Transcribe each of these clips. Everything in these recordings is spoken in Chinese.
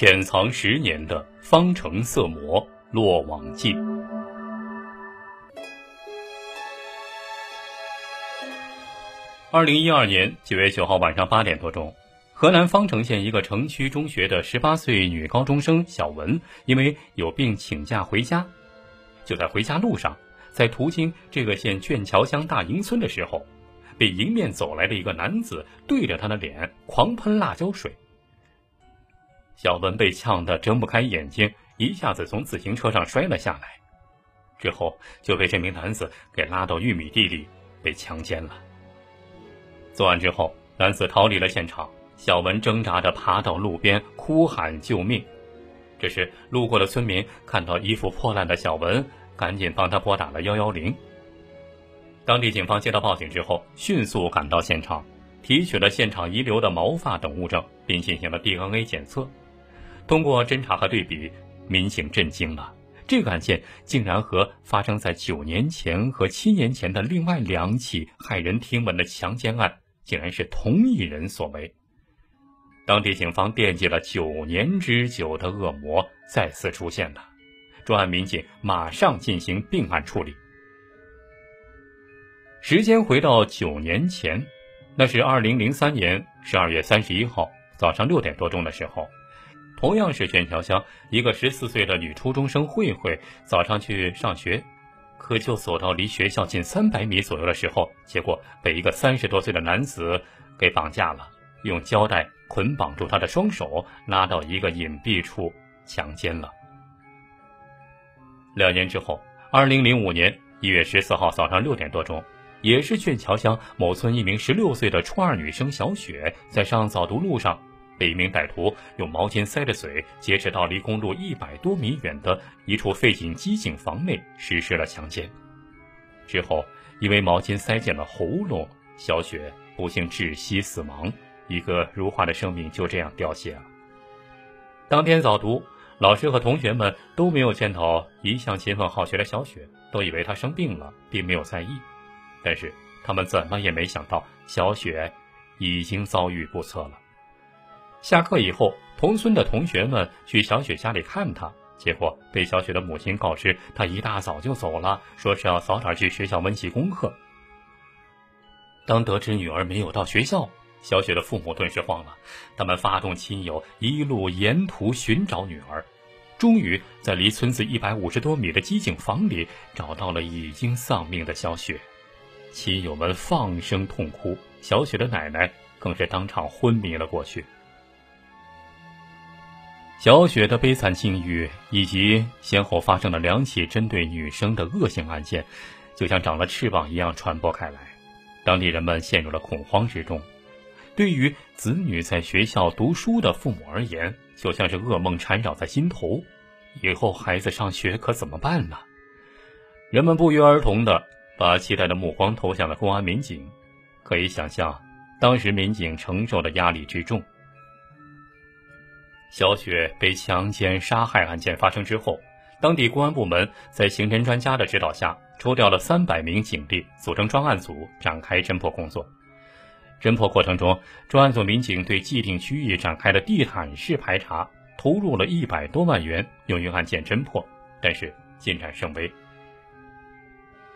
潜藏十年的方城色魔落网记。二零一二年九月九号晚上八点多钟，河南方城县一个城区中学的十八岁女高中生小文，因为有病请假回家。就在回家路上，在途经这个县卷桥乡大营村的时候，被迎面走来的一个男子对着他的脸狂喷辣椒水。小文被呛得睁不开眼睛，一下子从自行车上摔了下来，之后就被这名男子给拉到玉米地里被强奸了。作案之后，男子逃离了现场，小文挣扎着爬到路边哭喊救命。这时，路过的村民看到衣服破烂的小文，赶紧帮他拨打了幺幺零。当地警方接到报警之后，迅速赶到现场，提取了现场遗留的毛发等物证，并进行了 DNA 检测。通过侦查和对比，民警震惊了，这个案件竟然和发生在九年前和七年前的另外两起骇人听闻的强奸案，竟然是同一人所为。当地警方惦记了九年之久的恶魔再次出现了，专案民警马上进行并案处理。时间回到九年前，那是二零零三年十二月三十一号早上六点多钟的时候。同样是卷桥乡一个十四岁的女初中生慧慧，早上去上学，可就走到离学校近三百米左右的时候，结果被一个三十多岁的男子给绑架了，用胶带捆绑住她的双手，拉到一个隐蔽处强奸了。两年之后，二零零五年一月十四号早上六点多钟，也是卷桥乡某村一名十六岁的初二女生小雪，在上早读路上。被一名歹徒用毛巾塞着嘴，劫持到离公路一百多米远的一处废弃机井房内实施了强奸。之后，因为毛巾塞进了喉咙，小雪不幸窒息死亡，一个如花的生命就这样凋谢了。当天早读，老师和同学们都没有见到一向勤奋好学的小雪，都以为她生病了，并没有在意。但是他们怎么也没想到，小雪已经遭遇不测了。下课以后，同村的同学们去小雪家里看她，结果被小雪的母亲告知，她一大早就走了，说是要早点去学校温习功课。当得知女儿没有到学校，小雪的父母顿时慌了，他们发动亲友一路沿途寻找女儿，终于在离村子一百五十多米的机井房里找到了已经丧命的小雪。亲友们放声痛哭，小雪的奶奶更是当场昏迷了过去。小雪的悲惨境遇，以及先后发生的两起针对女生的恶性案件，就像长了翅膀一样传播开来，当地人们陷入了恐慌之中。对于子女在学校读书的父母而言，就像是噩梦缠绕在心头，以后孩子上学可怎么办呢？人们不约而同的把期待的目光投向了公安民警，可以想象，当时民警承受的压力之重。小雪被强奸杀害案件发生之后，当地公安部门在刑侦专家的指导下，抽调了三百名警力，组成专案组展开侦破工作。侦破过程中，专案组民警对既定区域展开了地毯式排查，投入了一百多万元用于案件侦破，但是进展甚微。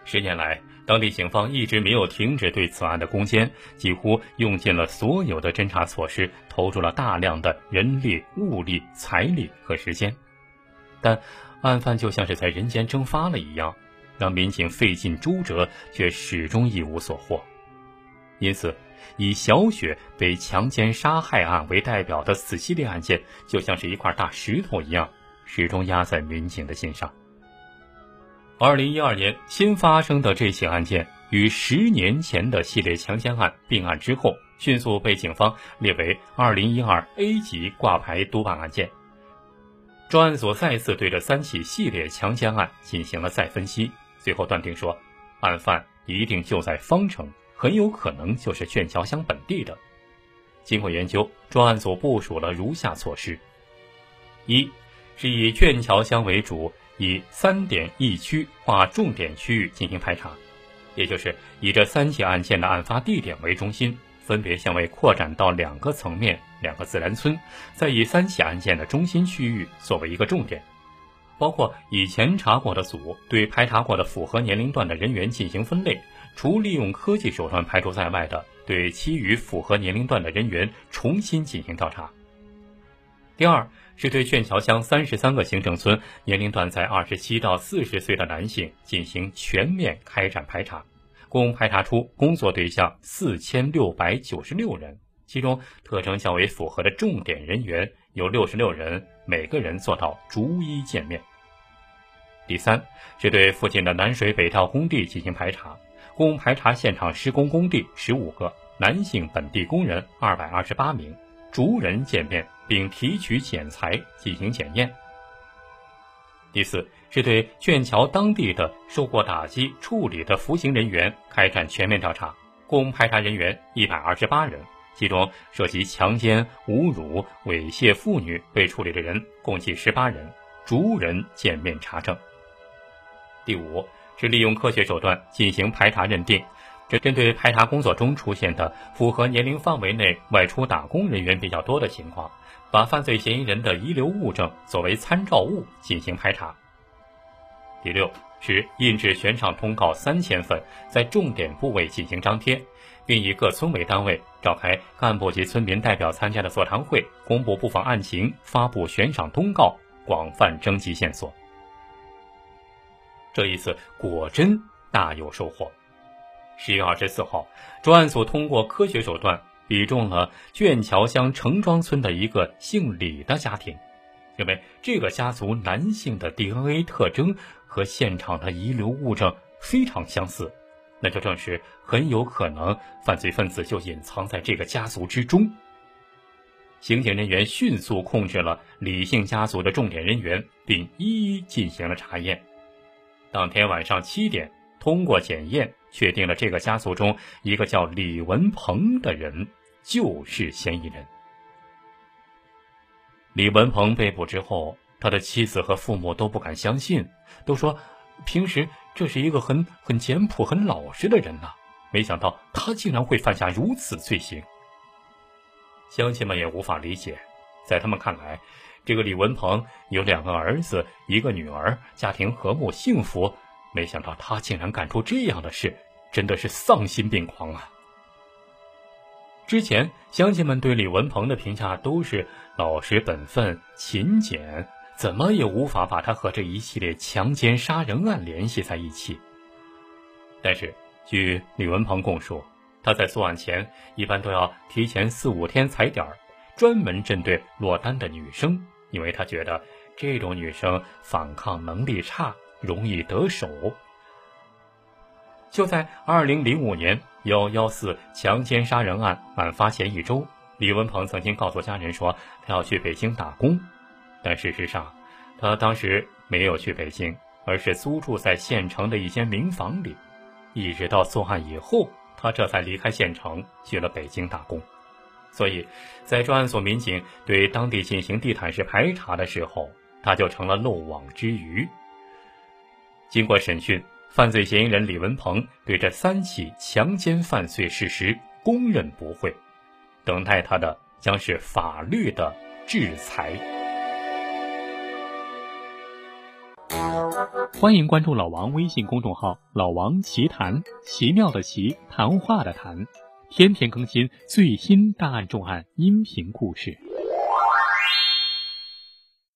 十年来，当地警方一直没有停止对此案的攻坚，几乎用尽了所有的侦查措施，投入了大量的人力、物力、财力和时间，但案犯就像是在人间蒸发了一样，让民警费尽周折，却始终一无所获。因此，以小雪被强奸杀害案为代表的此系列案件，就像是一块大石头一样，始终压在民警的心上。二零一二年新发生的这起案件，与十年前的系列强奸案并案之后，迅速被警方列为二零一二 A 级挂牌督办案件。专案组再次对这三起系列强奸案进行了再分析，最后断定说，案犯一定就在方城，很有可能就是卷桥乡本地的。经过研究，专案组部署了如下措施：一，是以卷桥乡为主。以三点一区划重点区域进行排查，也就是以这三起案件的案发地点为中心，分别向外扩展到两个层面，两个自然村，再以三起案件的中心区域作为一个重点，包括以前查过的组对排查过的符合年龄段的人员进行分类，除利用科技手段排除在外的，对其余符合年龄段的人员重新进行调查。第二是对卷桥乡三十三个行政村年龄段在二十七到四十岁的男性进行全面开展排查。共排查出工作对象四千六百九十六人，其中特征较为符合的重点人员有六十六人，每个人做到逐一见面。第三是对附近的南水北调工地进行排查，共排查现场施工工地十五个，男性本地工人二百二十八名，逐人见面并提取检材进行检验。第四是对卷桥当地的受过打击处理的服刑人员开展全面调查，共排查人员一百二十八人，其中涉及强奸、侮辱、猥亵妇女被处理的人共计十八人，逐人见面查证。第五是利用科学手段进行排查认定，这针对排查工作中出现的符合年龄范围内外出打工人员比较多的情况。把犯罪嫌疑人的遗留物证作为参照物进行排查。第六是印制悬赏通告三千份，在重点部位进行张贴，并以各村为单位召开干部及村民代表参加的座谈会，公布布防案情，发布悬赏通告，广泛征集线索。这一次果真大有收获。十月二十四号，专案组通过科学手段。比中了卷桥乡城庄村的一个姓李的家庭，认为这个家族男性的 DNA 特征和现场的遗留物证非常相似，那就证实很有可能犯罪分子就隐藏在这个家族之中。刑警人员迅速控制了李姓家族的重点人员，并一一进行了查验。当天晚上七点，通过检验，确定了这个家族中一个叫李文鹏的人。就是嫌疑人。李文鹏被捕之后，他的妻子和父母都不敢相信，都说平时这是一个很很简朴、很老实的人呐，没想到他竟然会犯下如此罪行。乡亲们也无法理解，在他们看来，这个李文鹏有两个儿子，一个女儿，家庭和睦幸福，没想到他竟然干出这样的事，真的是丧心病狂啊！之前乡亲们对李文鹏的评价都是老实本分、勤俭，怎么也无法把他和这一系列强奸杀人案联系在一起。但是，据李文鹏供述，他在作案前一般都要提前四五天踩点儿，专门针对落单的女生，因为他觉得这种女生反抗能力差，容易得手。就在二零零五年。幺幺四强奸杀人案案发前一周，李文鹏曾经告诉家人说他要去北京打工，但事实上，他当时没有去北京，而是租住在县城的一间民房里。一直到作案以后，他这才离开县城去了北京打工。所以，在专案组民警对当地进行地毯式排查的时候，他就成了漏网之鱼。经过审讯。犯罪嫌疑人李文鹏对这三起强奸犯罪事实供认不讳，等待他的将是法律的制裁。欢迎关注老王微信公众号“老王奇谈”，奇妙的奇，谈话的谈，天天更新最新大案重案音频故事。